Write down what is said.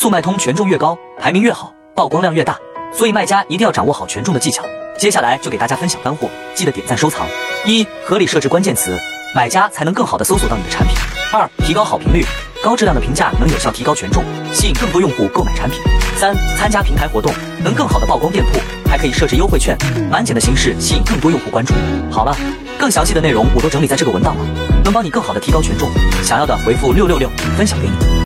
速卖通权重越高排名越好曝光量越大所以卖家一定要掌握好权重的技巧。接下来就给大家分享干货记得点赞收藏。一合理设置关键词买家才能更好的搜索到你的产品。二提高好评率高质量的评价能有效提高权重吸引更多用户购买产品。三参加平台活动能更好的曝光店铺还可以设置优惠券满减的形式吸引更多用户关注。好了更详细的内容我都整理在这个文档了能帮你更好的提高权重。想要的回复六六六分享给你。